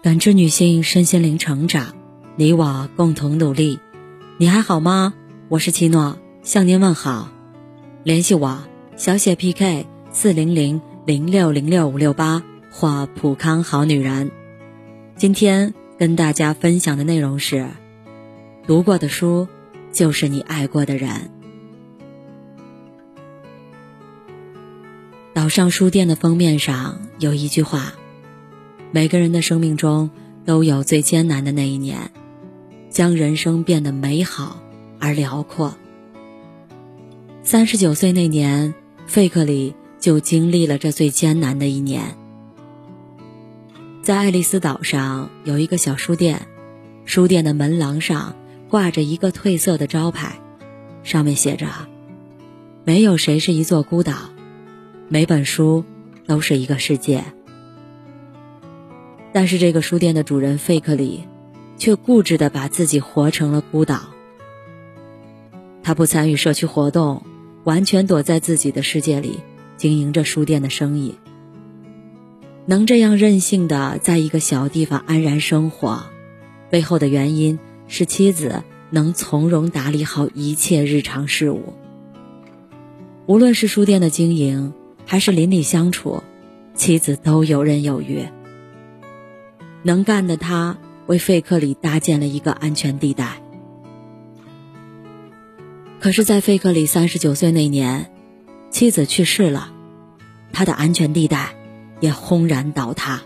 感知女性身心灵成长，你我共同努力。你还好吗？我是七诺，向您问好。联系我：小写 PK 四零零零六零六五六八或普康好女人。今天跟大家分享的内容是：读过的书，就是你爱过的人。岛上书店的封面上有一句话：“每个人的生命中都有最艰难的那一年，将人生变得美好而辽阔。”三十九岁那年，费克里就经历了这最艰难的一年。在爱丽丝岛上有一个小书店，书店的门廊上挂着一个褪色的招牌，上面写着：“没有谁是一座孤岛。”每本书都是一个世界，但是这个书店的主人费克里，却固执的把自己活成了孤岛。他不参与社区活动，完全躲在自己的世界里经营着书店的生意。能这样任性的在一个小地方安然生活，背后的原因是妻子能从容打理好一切日常事务。无论是书店的经营，还是邻里相处，妻子都游刃有余。能干的他为费克里搭建了一个安全地带。可是，在费克里三十九岁那年，妻子去世了，他的安全地带也轰然倒塌。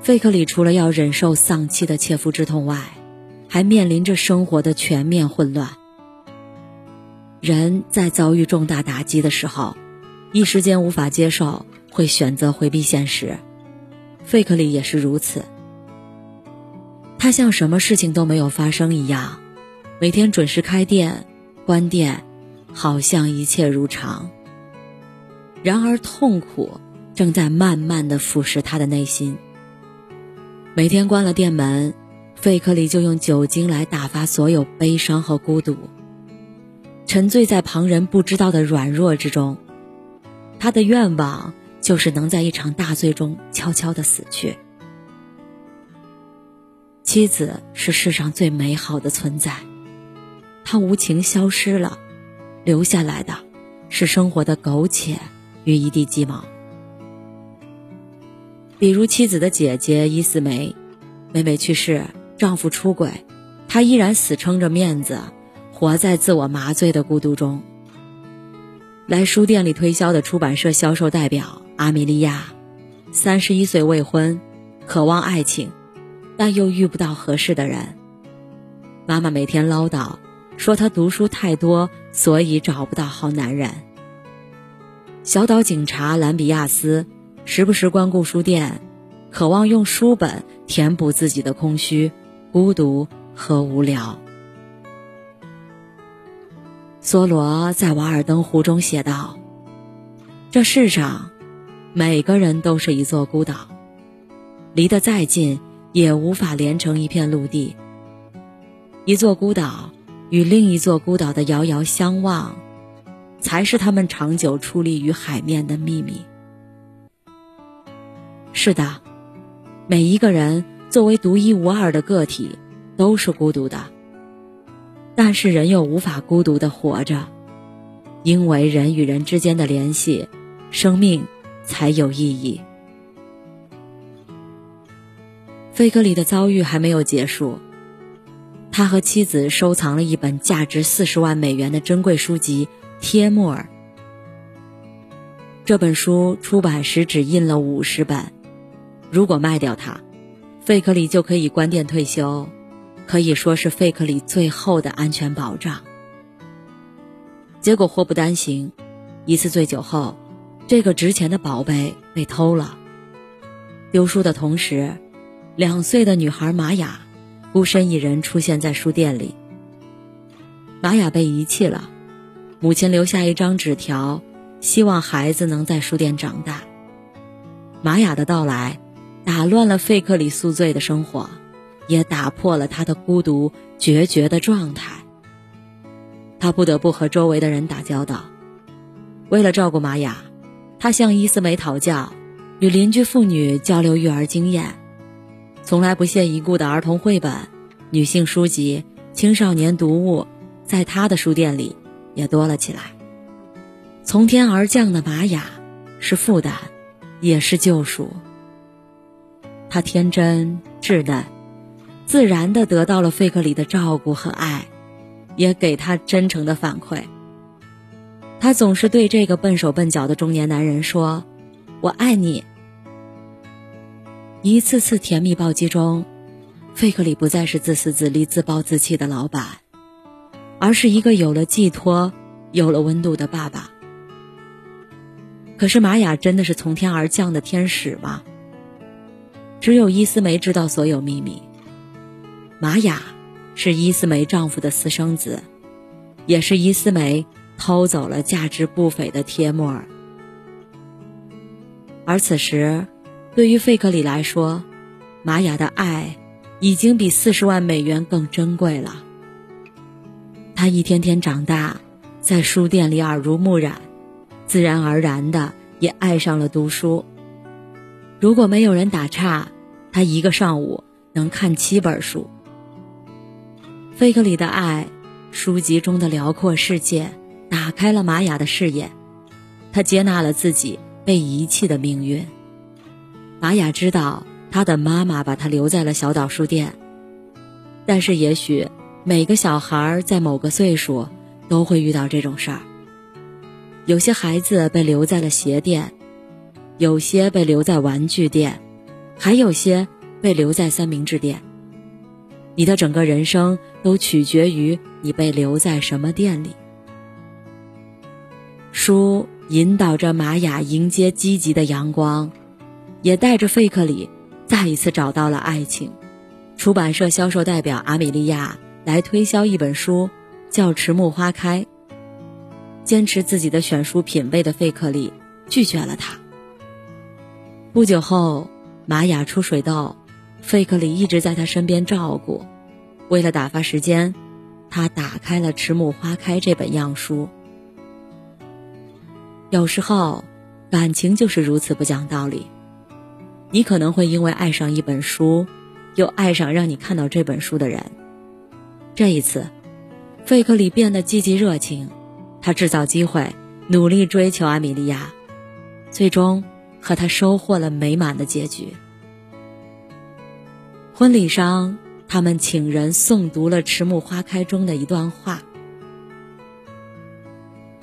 费克里除了要忍受丧妻的切肤之痛外，还面临着生活的全面混乱。人在遭遇重大打击的时候，一时间无法接受，会选择回避现实。费克里也是如此。他像什么事情都没有发生一样，每天准时开店、关店，好像一切如常。然而，痛苦正在慢慢的腐蚀他的内心。每天关了店门，费克里就用酒精来打发所有悲伤和孤独。沉醉在旁人不知道的软弱之中，他的愿望就是能在一场大醉中悄悄的死去。妻子是世上最美好的存在，她无情消失了，留下来的，是生活的苟且与一地鸡毛。比如妻子的姐姐伊斯梅，妹妹去世，丈夫出轨，她依然死撑着面子。活在自我麻醉的孤独中。来书店里推销的出版社销售代表阿米莉亚，三十一岁未婚，渴望爱情，但又遇不到合适的人。妈妈每天唠叨说她读书太多，所以找不到好男人。小岛警察兰比亚斯时不时光顾书店，渴望用书本填补自己的空虚、孤独和无聊。梭罗在《瓦尔登湖》中写道：“这世上，每个人都是一座孤岛，离得再近，也无法连成一片陆地。一座孤岛与另一座孤岛的遥遥相望，才是他们长久矗立于海面的秘密。”是的，每一个人作为独一无二的个体，都是孤独的。但是人又无法孤独的活着，因为人与人之间的联系，生命才有意义。费克里的遭遇还没有结束，他和妻子收藏了一本价值四十万美元的珍贵书籍《贴木儿》。这本书出版时只印了五十本，如果卖掉它，费克里就可以关店退休。可以说是费克里最后的安全保障。结果祸不单行，一次醉酒后，这个值钱的宝贝被偷了。丢书的同时，两岁的女孩玛雅孤身一人出现在书店里。玛雅被遗弃了，母亲留下一张纸条，希望孩子能在书店长大。玛雅的到来，打乱了费克里宿醉的生活。也打破了他的孤独决绝的状态。他不得不和周围的人打交道。为了照顾玛雅，他向伊斯梅讨教，与邻居妇女交流育儿经验，从来不屑一顾的儿童绘本、女性书籍、青少年读物，在他的书店里也多了起来。从天而降的玛雅，是负担，也是救赎。他天真稚嫩，自然的得到了费克里的照顾和爱，也给他真诚的反馈。他总是对这个笨手笨脚的中年男人说：“我爱你。”一次次甜蜜暴击中，费克里不再是自私自利、自暴自弃的老板，而是一个有了寄托、有了温度的爸爸。可是玛雅真的是从天而降的天使吗？只有伊斯梅知道所有秘密。玛雅是伊斯梅丈夫的私生子，也是伊斯梅偷走了价值不菲的贴木儿。而此时，对于费克里来说，玛雅的爱已经比四十万美元更珍贵了。他一天天长大，在书店里耳濡目染。自然而然的也爱上了读书。如果没有人打岔，他一个上午能看七本书。费克里的爱，书籍中的辽阔世界，打开了玛雅的视野。他接纳了自己被遗弃的命运。玛雅知道，他的妈妈把他留在了小岛书店。但是，也许每个小孩在某个岁数都会遇到这种事儿。有些孩子被留在了鞋店，有些被留在玩具店，还有些被留在三明治店。你的整个人生都取决于你被留在什么店里。书引导着玛雅迎接积极的阳光，也带着费克里再一次找到了爱情。出版社销售代表阿米莉亚来推销一本书，叫《迟暮花开》。坚持自己的选书品味的费克里拒绝了他。不久后，玛雅出水痘，费克里一直在他身边照顾。为了打发时间，他打开了《迟暮花开》这本样书。有时候，感情就是如此不讲道理。你可能会因为爱上一本书，又爱上让你看到这本书的人。这一次，费克里变得积极热情。他制造机会，努力追求阿米莉亚，最终和他收获了美满的结局。婚礼上，他们请人诵读了《迟暮花开》中的一段话。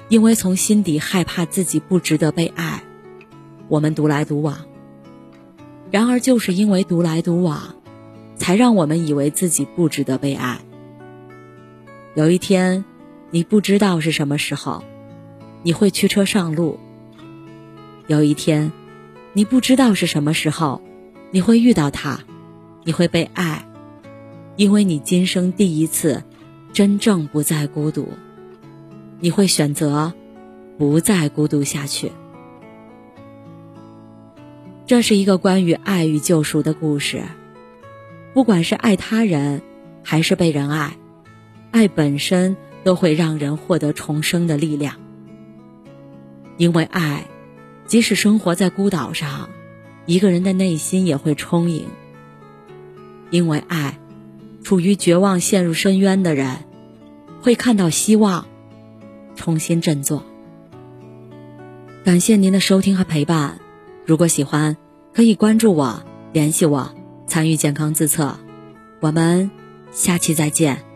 因为从心底害怕自己不值得被爱，我们独来独往。然而，就是因为独来独往，才让我们以为自己不值得被爱。有一天。你不知道是什么时候，你会驱车上路。有一天，你不知道是什么时候，你会遇到他，你会被爱，因为你今生第一次真正不再孤独。你会选择不再孤独下去。这是一个关于爱与救赎的故事。不管是爱他人，还是被人爱，爱本身。都会让人获得重生的力量，因为爱，即使生活在孤岛上，一个人的内心也会充盈。因为爱，处于绝望、陷入深渊的人，会看到希望，重新振作。感谢您的收听和陪伴，如果喜欢，可以关注我、联系我、参与健康自测。我们下期再见。